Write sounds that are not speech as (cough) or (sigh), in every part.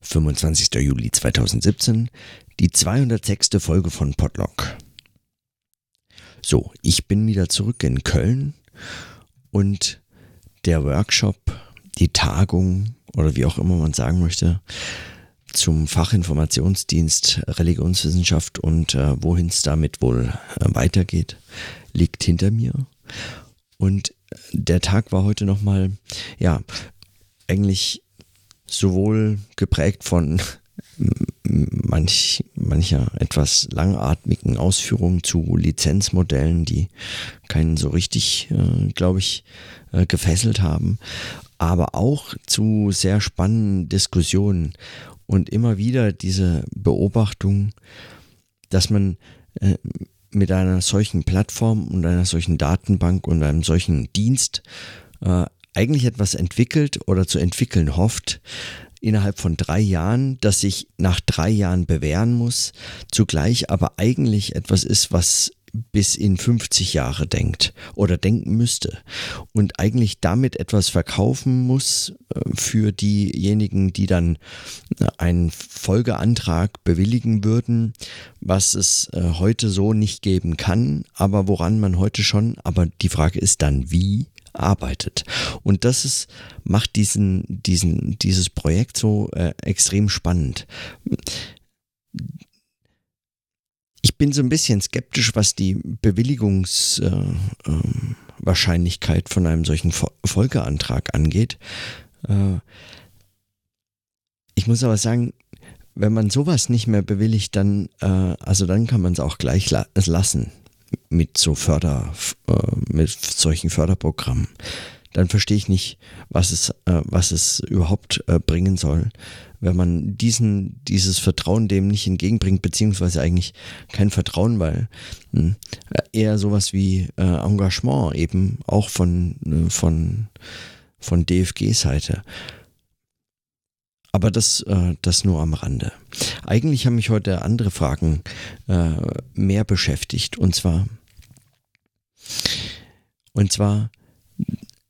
25. Juli 2017, die 206. Folge von Podlock. So, ich bin wieder zurück in Köln und der Workshop, die Tagung oder wie auch immer man sagen möchte, zum Fachinformationsdienst Religionswissenschaft und äh, wohin es damit wohl äh, weitergeht, liegt hinter mir. Und der Tag war heute nochmal, ja, eigentlich sowohl geprägt von (laughs) manch, mancher etwas langatmigen Ausführungen zu Lizenzmodellen, die keinen so richtig, äh, glaube ich, äh, gefesselt haben, aber auch zu sehr spannenden Diskussionen und immer wieder diese Beobachtung, dass man äh, mit einer solchen Plattform und einer solchen Datenbank und einem solchen Dienst äh, eigentlich etwas entwickelt oder zu entwickeln hofft, innerhalb von drei Jahren, das sich nach drei Jahren bewähren muss, zugleich aber eigentlich etwas ist, was bis in 50 Jahre denkt oder denken müsste und eigentlich damit etwas verkaufen muss äh, für diejenigen, die dann äh, einen Folgeantrag bewilligen würden, was es äh, heute so nicht geben kann, aber woran man heute schon, aber die Frage ist dann wie arbeitet. Und das ist, macht diesen, diesen, dieses Projekt so äh, extrem spannend ich bin so ein bisschen skeptisch, was die Bewilligungswahrscheinlichkeit äh, äh, von einem solchen Folgeantrag angeht. Äh, ich muss aber sagen, wenn man sowas nicht mehr bewilligt, dann, äh, also dann kann man es auch gleich la lassen mit so Förder, äh, mit solchen Förderprogrammen dann verstehe ich nicht, was es, äh, was es überhaupt äh, bringen soll, wenn man diesen, dieses Vertrauen dem nicht entgegenbringt, beziehungsweise eigentlich kein Vertrauen, weil hm, eher sowas wie Engagement eben auch von, von, von DFG-Seite. Aber das, äh, das nur am Rande. Eigentlich haben mich heute andere Fragen äh, mehr beschäftigt. Und zwar, und zwar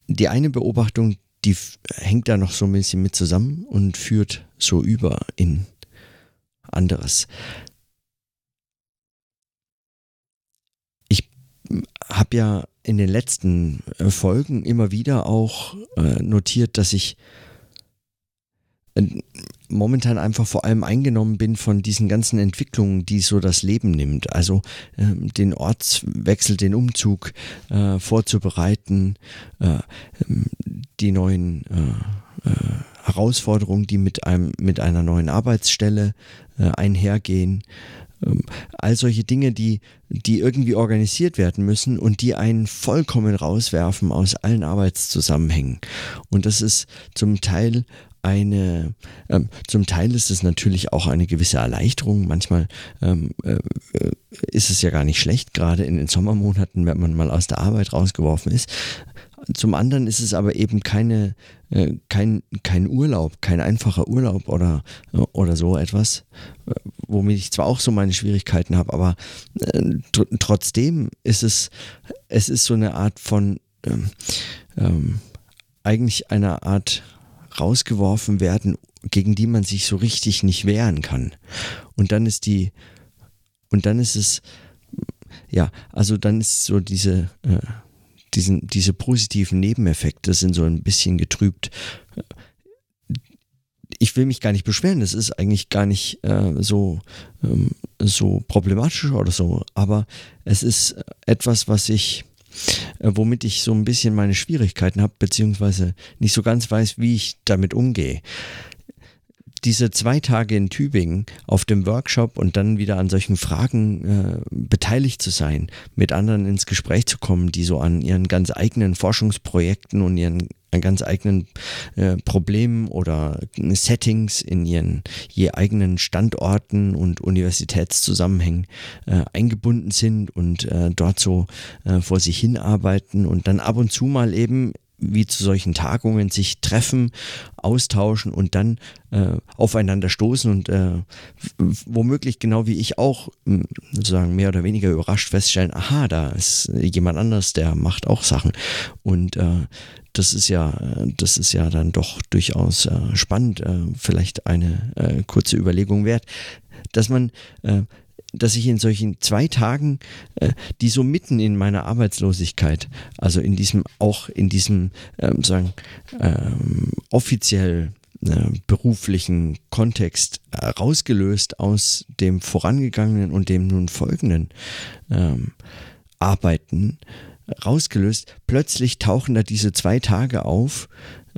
die eine Beobachtung, die hängt da noch so ein bisschen mit zusammen und führt so über in anderes. Ich habe ja in den letzten äh, Folgen immer wieder auch notiert, dass ich momentan einfach vor allem eingenommen bin von diesen ganzen Entwicklungen, die so das Leben nimmt. Also ähm, den Ortswechsel, den Umzug äh, vorzubereiten, äh, ähm, die neuen äh, äh, Herausforderungen, die mit einem mit einer neuen Arbeitsstelle äh, einhergehen. Ähm, all solche Dinge, die, die irgendwie organisiert werden müssen und die einen vollkommen rauswerfen aus allen Arbeitszusammenhängen. Und das ist zum Teil eine, ähm, zum Teil ist es natürlich auch eine gewisse Erleichterung. Manchmal ähm, äh, ist es ja gar nicht schlecht, gerade in den Sommermonaten, wenn man mal aus der Arbeit rausgeworfen ist. Zum anderen ist es aber eben keine, äh, kein, kein Urlaub, kein einfacher Urlaub oder, oder so etwas, äh, womit ich zwar auch so meine Schwierigkeiten habe, aber äh, tr trotzdem ist es, es ist so eine Art von, ähm, ähm, eigentlich eine Art rausgeworfen werden, gegen die man sich so richtig nicht wehren kann. Und dann ist die, und dann ist es, ja, also dann ist so diese, äh, diesen, diese positiven Nebeneffekte sind so ein bisschen getrübt. Ich will mich gar nicht beschweren, das ist eigentlich gar nicht äh, so, ähm, so problematisch oder so, aber es ist etwas, was ich äh, womit ich so ein bisschen meine Schwierigkeiten habe, beziehungsweise nicht so ganz weiß, wie ich damit umgehe. Diese zwei Tage in Tübingen auf dem Workshop und dann wieder an solchen Fragen äh, beteiligt zu sein, mit anderen ins Gespräch zu kommen, die so an ihren ganz eigenen Forschungsprojekten und ihren ganz eigenen äh, Problemen oder Settings in ihren je eigenen Standorten und Universitätszusammenhängen äh, eingebunden sind und äh, dort so äh, vor sich hinarbeiten und dann ab und zu mal eben wie zu solchen Tagungen sich treffen, austauschen und dann äh, aufeinander stoßen und äh, womöglich genau wie ich auch sozusagen mehr oder weniger überrascht feststellen, aha, da ist jemand anders, der macht auch Sachen. Und äh, das ist ja, das ist ja dann doch durchaus äh, spannend, äh, vielleicht eine äh, kurze Überlegung wert, dass man dass ich in solchen zwei Tagen, äh, die so mitten in meiner Arbeitslosigkeit, also in diesem, auch in diesem, ähm, sagen, ähm, offiziell äh, beruflichen Kontext äh, rausgelöst aus dem vorangegangenen und dem nun folgenden ähm, Arbeiten, rausgelöst, plötzlich tauchen da diese zwei Tage auf,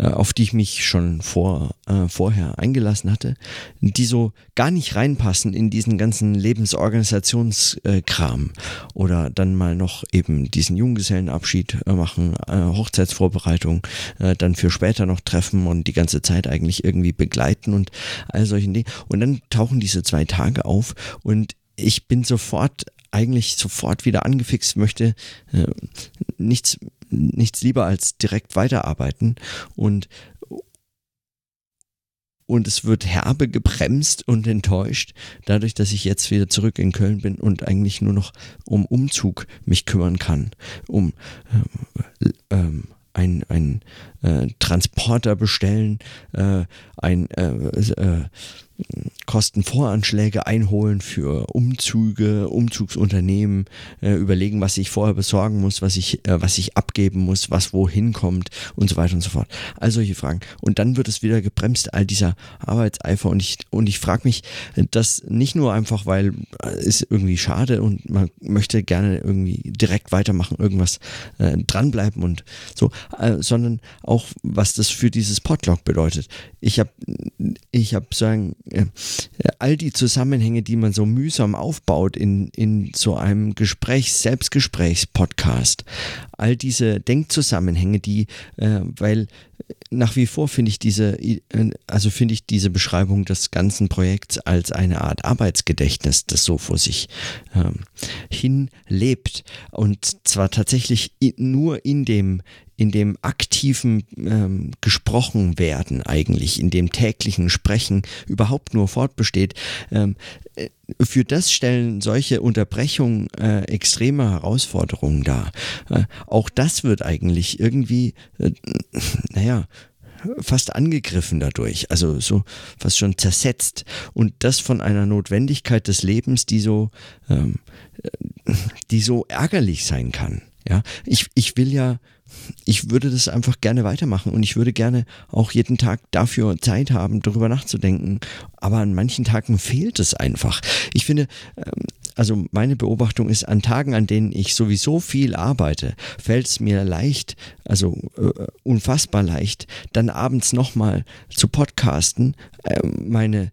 auf die ich mich schon vor, äh, vorher eingelassen hatte, die so gar nicht reinpassen in diesen ganzen Lebensorganisationskram oder dann mal noch eben diesen Junggesellenabschied äh, machen, äh, Hochzeitsvorbereitung, äh, dann für später noch treffen und die ganze Zeit eigentlich irgendwie begleiten und all solchen Dingen. Und dann tauchen diese zwei Tage auf und ich bin sofort eigentlich sofort wieder angefixt, möchte äh, nichts nichts lieber als direkt weiterarbeiten. Und und es wird herbe gebremst und enttäuscht, dadurch, dass ich jetzt wieder zurück in Köln bin und eigentlich nur noch um Umzug mich kümmern kann, um ähm, ähm, ein, ein äh, Transporter bestellen, äh, ein äh, äh Kostenvoranschläge einholen für Umzüge, Umzugsunternehmen, äh, überlegen, was ich vorher besorgen muss, was ich, äh, was ich abgeben muss, was wohin kommt und so weiter und so fort. All solche Fragen. Und dann wird es wieder gebremst, all dieser Arbeitseifer. Und ich, und ich frage mich, das nicht nur einfach, weil es irgendwie schade und man möchte gerne irgendwie direkt weitermachen, irgendwas äh, dranbleiben und so, äh, sondern auch, was das für dieses Podlog bedeutet. Ich habe, ich habe sagen, äh, all die Zusammenhänge, die man so mühsam aufbaut in, in so einem Gesprächs-, Selbstgesprächs-Podcast, all diese Denkzusammenhänge, die, äh, weil nach wie vor finde ich diese, also finde ich diese Beschreibung des ganzen Projekts als eine Art Arbeitsgedächtnis, das so vor sich ähm, hin lebt und zwar tatsächlich nur in dem in dem aktiven ähm, gesprochen werden eigentlich, in dem täglichen Sprechen überhaupt nur fortbesteht. Ähm, äh, für das stellen solche Unterbrechungen äh, extreme Herausforderungen dar. Äh, auch das wird eigentlich irgendwie, äh, naja, fast angegriffen dadurch, also so fast schon zersetzt. Und das von einer Notwendigkeit des Lebens, die so, ähm, äh, die so ärgerlich sein kann. Ja, ich, ich will ja ich würde das einfach gerne weitermachen und ich würde gerne auch jeden Tag dafür Zeit haben, darüber nachzudenken. Aber an manchen Tagen fehlt es einfach. Ich finde, ähm, also meine Beobachtung ist, an Tagen, an denen ich sowieso viel arbeite, fällt es mir leicht, also äh, unfassbar leicht, dann abends nochmal zu podcasten, äh, meine,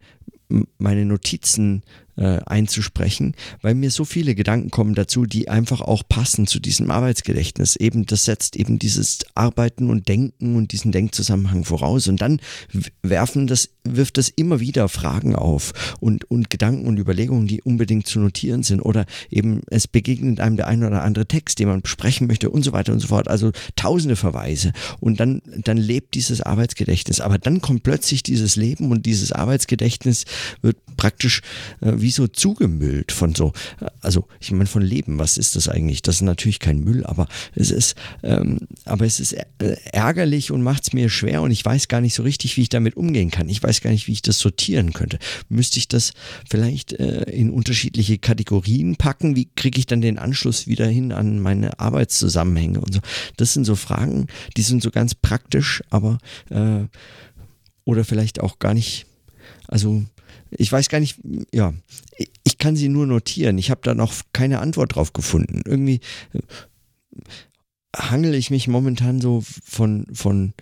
meine Notizen äh, einzusprechen, weil mir so viele Gedanken kommen dazu, die einfach auch passen zu diesem Arbeitsgedächtnis. Eben, das setzt eben dieses Arbeiten und Denken und diesen Denkzusammenhang voraus. Und dann werfen das, wirft das immer wieder Fragen auf und, und Gedanken und Überlegungen, die unbedingt zu notieren sind. Oder eben es begegnet einem der ein oder andere Text, den man besprechen möchte und so weiter und so fort. Also tausende Verweise. Und dann, dann lebt dieses Arbeitsgedächtnis. Aber dann kommt plötzlich dieses Leben und dieses Arbeitsgedächtnis wird praktisch äh, wie so zugemüllt von so, also ich meine von Leben, was ist das eigentlich? Das ist natürlich kein Müll, aber es ist, ähm, aber es ist äh, ärgerlich und macht es mir schwer und ich weiß gar nicht so richtig, wie ich damit umgehen kann. Ich weiß gar nicht, wie ich das sortieren könnte. Müsste ich das vielleicht äh, in unterschiedliche Kategorien packen? Wie kriege ich dann den Anschluss wieder hin an meine Arbeitszusammenhänge und so? Das sind so Fragen, die sind so ganz praktisch, aber äh, oder vielleicht auch gar nicht, also ich weiß gar nicht, ja, ich kann sie nur notieren. Ich habe da noch keine Antwort drauf gefunden. Irgendwie äh, hangel ich mich momentan so von, von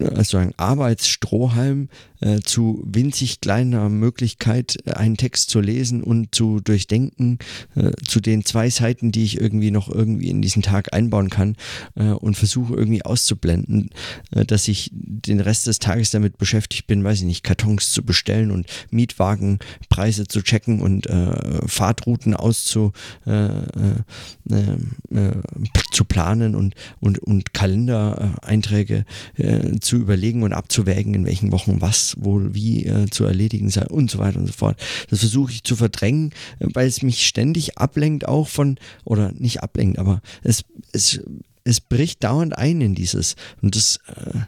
also Arbeitsstrohhalm äh, zu winzig kleiner Möglichkeit, äh, einen Text zu lesen und zu durchdenken, äh, zu den zwei Seiten, die ich irgendwie noch irgendwie in diesen Tag einbauen kann äh, und versuche irgendwie auszublenden, äh, dass ich den Rest des Tages damit beschäftigt bin, weiß ich nicht, Kartons zu bestellen und Mietwagenpreise zu checken und äh, Fahrtrouten auszu zu planen und, und, und Kalendereinträge zu überlegen und abzuwägen, in welchen Wochen was wohl wie äh, zu erledigen sei und so weiter und so fort. Das versuche ich zu verdrängen, weil es mich ständig ablenkt auch von, oder nicht ablenkt, aber es, es es bricht dauernd ein in dieses. Und das, äh,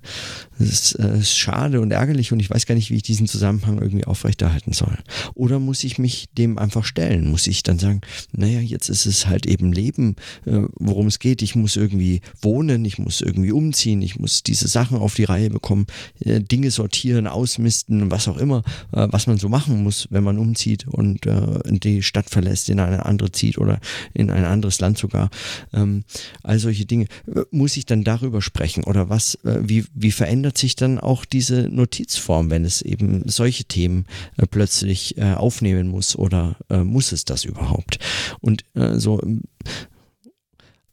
das ist, äh, ist, schade und ärgerlich und ich weiß gar nicht, wie ich diesen Zusammenhang irgendwie aufrechterhalten soll. Oder muss ich mich dem einfach stellen? Muss ich dann sagen, naja, jetzt ist es halt eben Leben, äh, worum es geht. Ich muss irgendwie wohnen, ich muss irgendwie umziehen, ich muss diese Sachen auf die Reihe bekommen, äh, Dinge sortieren, ausmisten, was auch immer, äh, was man so machen muss, wenn man umzieht und äh, die Stadt verlässt, in eine andere zieht oder in ein anderes Land sogar. Ähm, all solche Dinge muss ich dann darüber sprechen oder was, äh, wie, wie verändert sich dann auch diese Notizform, wenn es eben solche Themen äh, plötzlich äh, aufnehmen muss oder muss es das überhaupt? Und so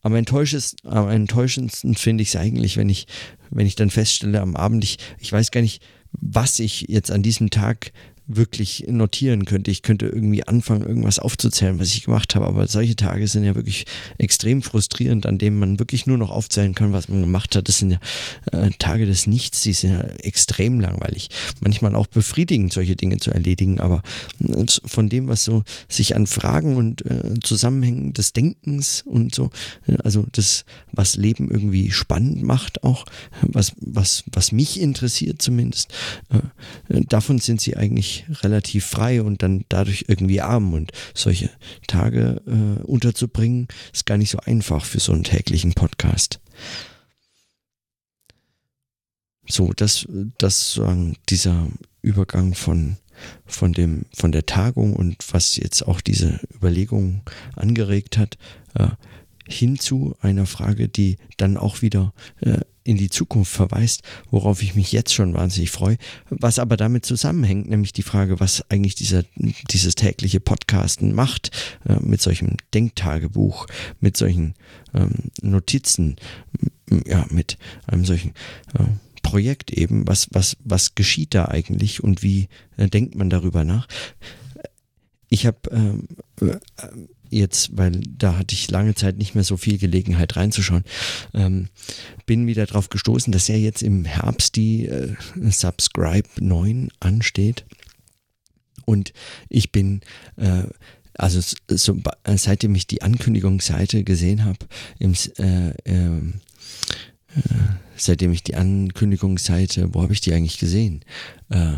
am enttäuschendsten, am enttäuschendsten finde ich es eigentlich, wenn ich, wenn ich dann feststelle am Abend, ich, ich weiß gar nicht, was ich jetzt an diesem Tag wirklich notieren könnte. Ich könnte irgendwie anfangen, irgendwas aufzuzählen, was ich gemacht habe. Aber solche Tage sind ja wirklich extrem frustrierend, an denen man wirklich nur noch aufzählen kann, was man gemacht hat. Das sind ja äh, Tage des Nichts, die sind ja extrem langweilig. Manchmal auch befriedigend, solche Dinge zu erledigen. Aber äh, von dem, was so sich an Fragen und äh, Zusammenhängen des Denkens und so, äh, also das, was Leben irgendwie spannend macht, auch was, was, was mich interessiert zumindest, äh, davon sind sie eigentlich relativ frei und dann dadurch irgendwie arm. Und solche Tage äh, unterzubringen, ist gar nicht so einfach für so einen täglichen Podcast. So, das, das sagen, dieser Übergang von, von dem, von der Tagung und was jetzt auch diese Überlegung angeregt hat, äh, hin zu einer Frage, die dann auch wieder äh, in die Zukunft verweist, worauf ich mich jetzt schon wahnsinnig freue, was aber damit zusammenhängt, nämlich die Frage, was eigentlich dieser, dieses tägliche Podcasten macht, äh, mit solchem Denktagebuch, mit solchen ähm, Notizen, ja, mit einem solchen äh, Projekt eben, was, was, was geschieht da eigentlich und wie äh, denkt man darüber nach? Ich habe ähm, äh, jetzt, weil da hatte ich lange Zeit nicht mehr so viel Gelegenheit reinzuschauen, ähm, bin wieder darauf gestoßen, dass ja jetzt im Herbst die äh, Subscribe 9 ansteht. Und ich bin äh, also so, seitdem ich die Ankündigungsseite gesehen habe, äh, ähm, äh, seitdem ich die Ankündigungsseite, wo habe ich die eigentlich gesehen? Äh,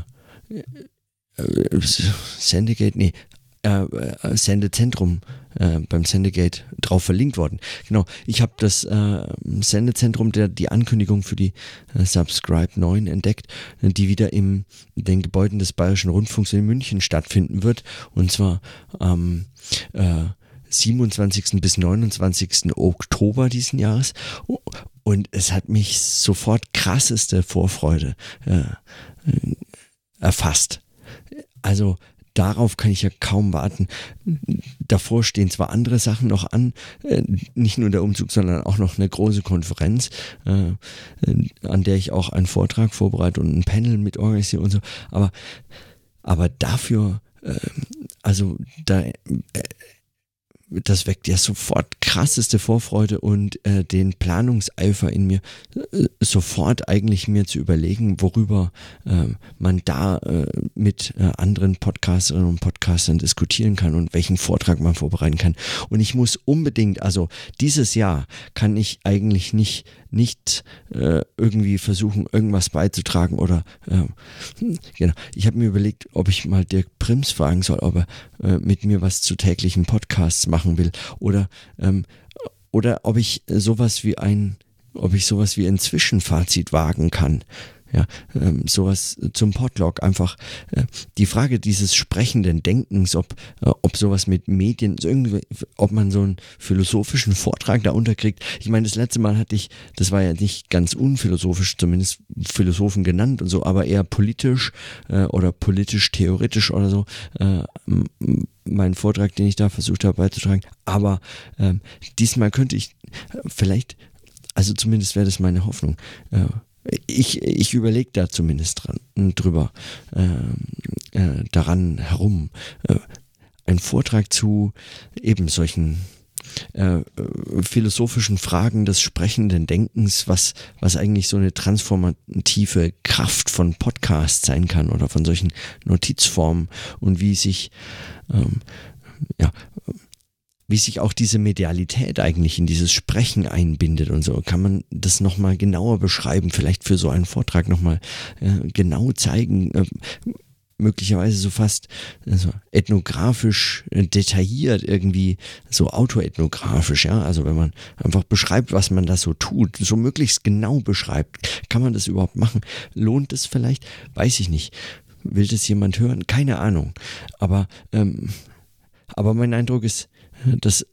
äh Sendegate, nee, äh, äh, Sendezentrum äh, beim Sendegate drauf verlinkt worden. Genau, ich habe das äh, Sendezentrum, der die Ankündigung für die äh, Subscribe 9 entdeckt, die wieder in den Gebäuden des Bayerischen Rundfunks in München stattfinden wird. Und zwar am äh, 27. bis 29. Oktober diesen Jahres. Und es hat mich sofort krasseste Vorfreude äh, erfasst. Also darauf kann ich ja kaum warten. Davor stehen zwar andere Sachen noch an, äh, nicht nur der Umzug, sondern auch noch eine große Konferenz, äh, an der ich auch einen Vortrag vorbereite und ein Panel mit organisiere und so. Aber, aber dafür, äh, also da das weckt ja sofort krasseste Vorfreude und äh, den Planungseifer in mir, äh, sofort eigentlich mir zu überlegen, worüber äh, man da äh, mit äh, anderen Podcasterinnen und Podcastern diskutieren kann und welchen Vortrag man vorbereiten kann. Und ich muss unbedingt, also dieses Jahr kann ich eigentlich nicht nicht äh, irgendwie versuchen, irgendwas beizutragen oder äh, genau. Ich habe mir überlegt, ob ich mal Dirk Prims fragen soll, ob er äh, mit mir was zu täglichen Podcasts machen will oder ähm, oder ob ich sowas wie ein ob ich sowas wie ein Zwischenfazit wagen kann ja, ähm, sowas zum Podlog. Einfach äh, die Frage dieses sprechenden Denkens, ob, äh, ob sowas mit Medien, so irgendwie, ob man so einen philosophischen Vortrag da unterkriegt. Ich meine, das letzte Mal hatte ich, das war ja nicht ganz unphilosophisch, zumindest Philosophen genannt und so, aber eher politisch äh, oder politisch-theoretisch oder so. Äh, mein Vortrag, den ich da versucht habe beizutragen. Aber ähm, diesmal könnte ich äh, vielleicht, also zumindest wäre das meine Hoffnung, äh, ich, ich überlege da zumindest dran, drüber, äh, äh, daran herum, äh, einen Vortrag zu eben solchen äh, philosophischen Fragen des sprechenden Denkens, was, was eigentlich so eine transformative Kraft von Podcasts sein kann oder von solchen Notizformen und wie sich ähm, ja, wie sich auch diese Medialität eigentlich in dieses Sprechen einbindet und so. Kann man das nochmal genauer beschreiben, vielleicht für so einen Vortrag nochmal äh, genau zeigen, äh, möglicherweise so fast also ethnografisch äh, detailliert irgendwie, so autoethnografisch, ja. Also wenn man einfach beschreibt, was man da so tut, so möglichst genau beschreibt, kann man das überhaupt machen? Lohnt es vielleicht? Weiß ich nicht. Will das jemand hören? Keine Ahnung. Aber, ähm, aber mein Eindruck ist, das,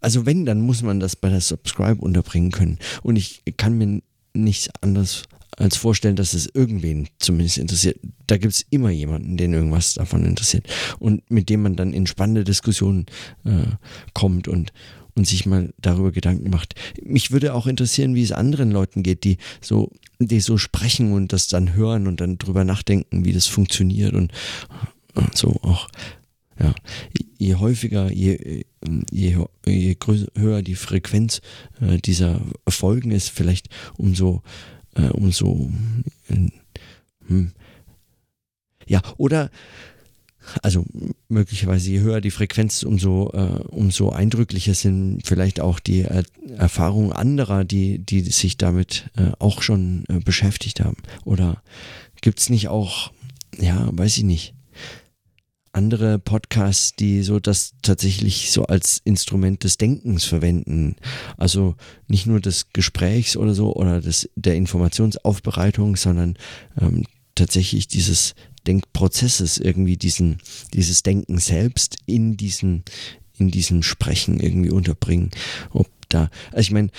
also wenn, dann muss man das bei der Subscribe unterbringen können. Und ich kann mir nichts anderes als vorstellen, dass es irgendwen zumindest interessiert. Da gibt es immer jemanden, den irgendwas davon interessiert. Und mit dem man dann in spannende Diskussionen äh, kommt und, und sich mal darüber Gedanken macht. Mich würde auch interessieren, wie es anderen Leuten geht, die so, die so sprechen und das dann hören und dann drüber nachdenken, wie das funktioniert und, und so auch ja, je häufiger, je, je, je größer, höher die Frequenz äh, dieser Folgen ist, vielleicht umso, äh, umso, äh, hm, ja, oder, also möglicherweise je höher die Frequenz, umso, äh, umso eindrücklicher sind vielleicht auch die er Erfahrungen anderer, die, die sich damit äh, auch schon äh, beschäftigt haben. Oder gibt's nicht auch, ja, weiß ich nicht, andere Podcasts, die so das tatsächlich so als Instrument des Denkens verwenden. Also nicht nur des Gesprächs oder so oder des, der Informationsaufbereitung, sondern ähm, tatsächlich dieses Denkprozesses irgendwie diesen, dieses Denken selbst in diesen, in diesem Sprechen irgendwie unterbringen. Ob da. Also ich meine,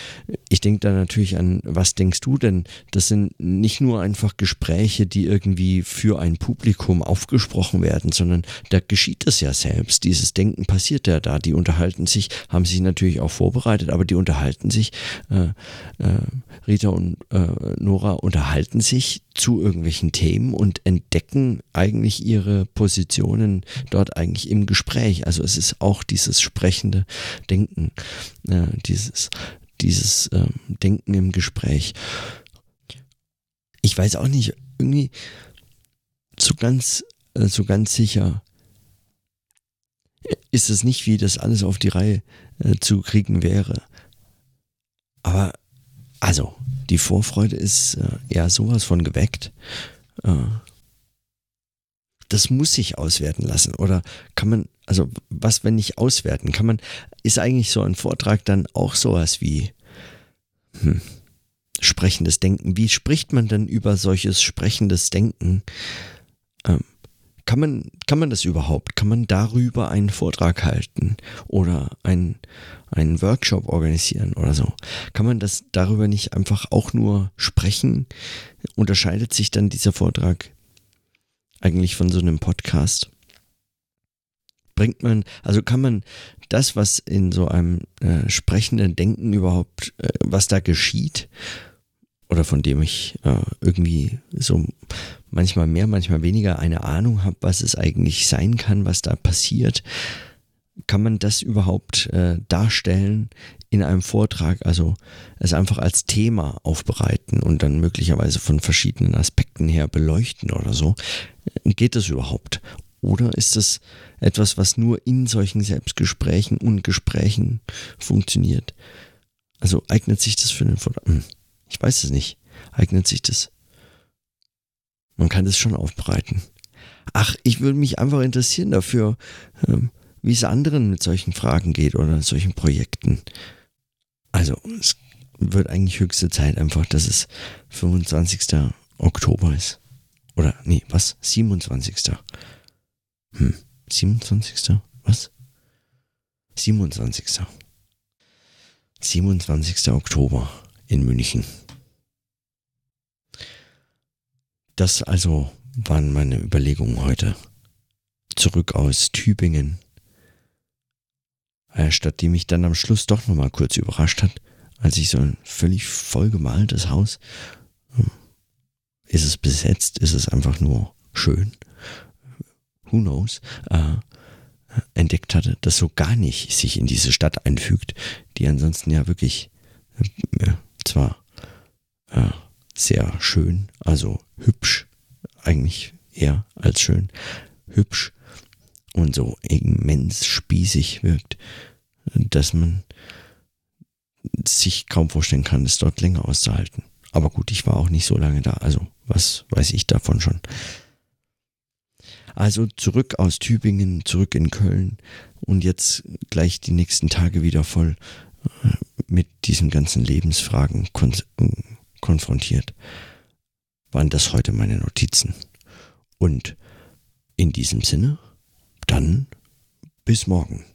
ich denke da natürlich an, was denkst du denn? Das sind nicht nur einfach Gespräche, die irgendwie für ein Publikum aufgesprochen werden, sondern da geschieht es ja selbst. Dieses Denken passiert ja da. Die unterhalten sich, haben sich natürlich auch vorbereitet, aber die unterhalten sich. Äh, äh, Rita und äh, Nora unterhalten sich zu irgendwelchen Themen und entdecken eigentlich ihre Positionen dort eigentlich im Gespräch. Also es ist auch dieses sprechende Denken, äh, dieses, dieses äh, Denken im Gespräch. Ich weiß auch nicht, irgendwie so ganz, äh, so ganz sicher ist es nicht, wie das alles auf die Reihe äh, zu kriegen wäre. Aber also, die Vorfreude ist äh, eher sowas von geweckt. Äh, das muss sich auswerten lassen. Oder kann man, also was, wenn nicht auswerten? Kann man, ist eigentlich so ein Vortrag dann auch sowas wie hm, sprechendes Denken? Wie spricht man denn über solches sprechendes Denken? Ähm, kann man, kann man das überhaupt? Kann man darüber einen Vortrag halten oder einen, einen Workshop organisieren oder so? Kann man das darüber nicht einfach auch nur sprechen? Unterscheidet sich dann dieser Vortrag eigentlich von so einem Podcast? Bringt man, also kann man das, was in so einem äh, sprechenden Denken überhaupt, äh, was da geschieht, oder von dem ich äh, irgendwie so manchmal mehr, manchmal weniger eine Ahnung habe, was es eigentlich sein kann, was da passiert. Kann man das überhaupt äh, darstellen in einem Vortrag? Also es einfach als Thema aufbereiten und dann möglicherweise von verschiedenen Aspekten her beleuchten oder so. Geht das überhaupt? Oder ist es etwas, was nur in solchen Selbstgesprächen und Gesprächen funktioniert? Also eignet sich das für einen Vortrag? Hm. Ich weiß es nicht. Eignet sich das? Man kann das schon aufbereiten. Ach, ich würde mich einfach interessieren dafür, ähm, wie es anderen mit solchen Fragen geht oder solchen Projekten. Also, es wird eigentlich höchste Zeit einfach, dass es 25. Oktober ist. Oder, nee, was? 27. Hm, 27. Was? 27. 27. Oktober in München. Das also waren meine Überlegungen heute. Zurück aus Tübingen. Äh, statt die mich dann am Schluss doch nochmal kurz überrascht hat, als ich so ein völlig vollgemaltes Haus, hm, ist es besetzt, ist es einfach nur schön, who knows, äh, entdeckt hatte, das so gar nicht sich in diese Stadt einfügt, die ansonsten ja wirklich äh, zwar äh, sehr schön, also hübsch, eigentlich eher als schön, hübsch und so immens spießig wirkt, dass man sich kaum vorstellen kann, es dort länger auszuhalten. Aber gut, ich war auch nicht so lange da, also was weiß ich davon schon. Also zurück aus Tübingen, zurück in Köln und jetzt gleich die nächsten Tage wieder voll äh, mit diesen ganzen Lebensfragen kon konfrontiert. Waren das heute meine Notizen? Und in diesem Sinne, dann bis morgen.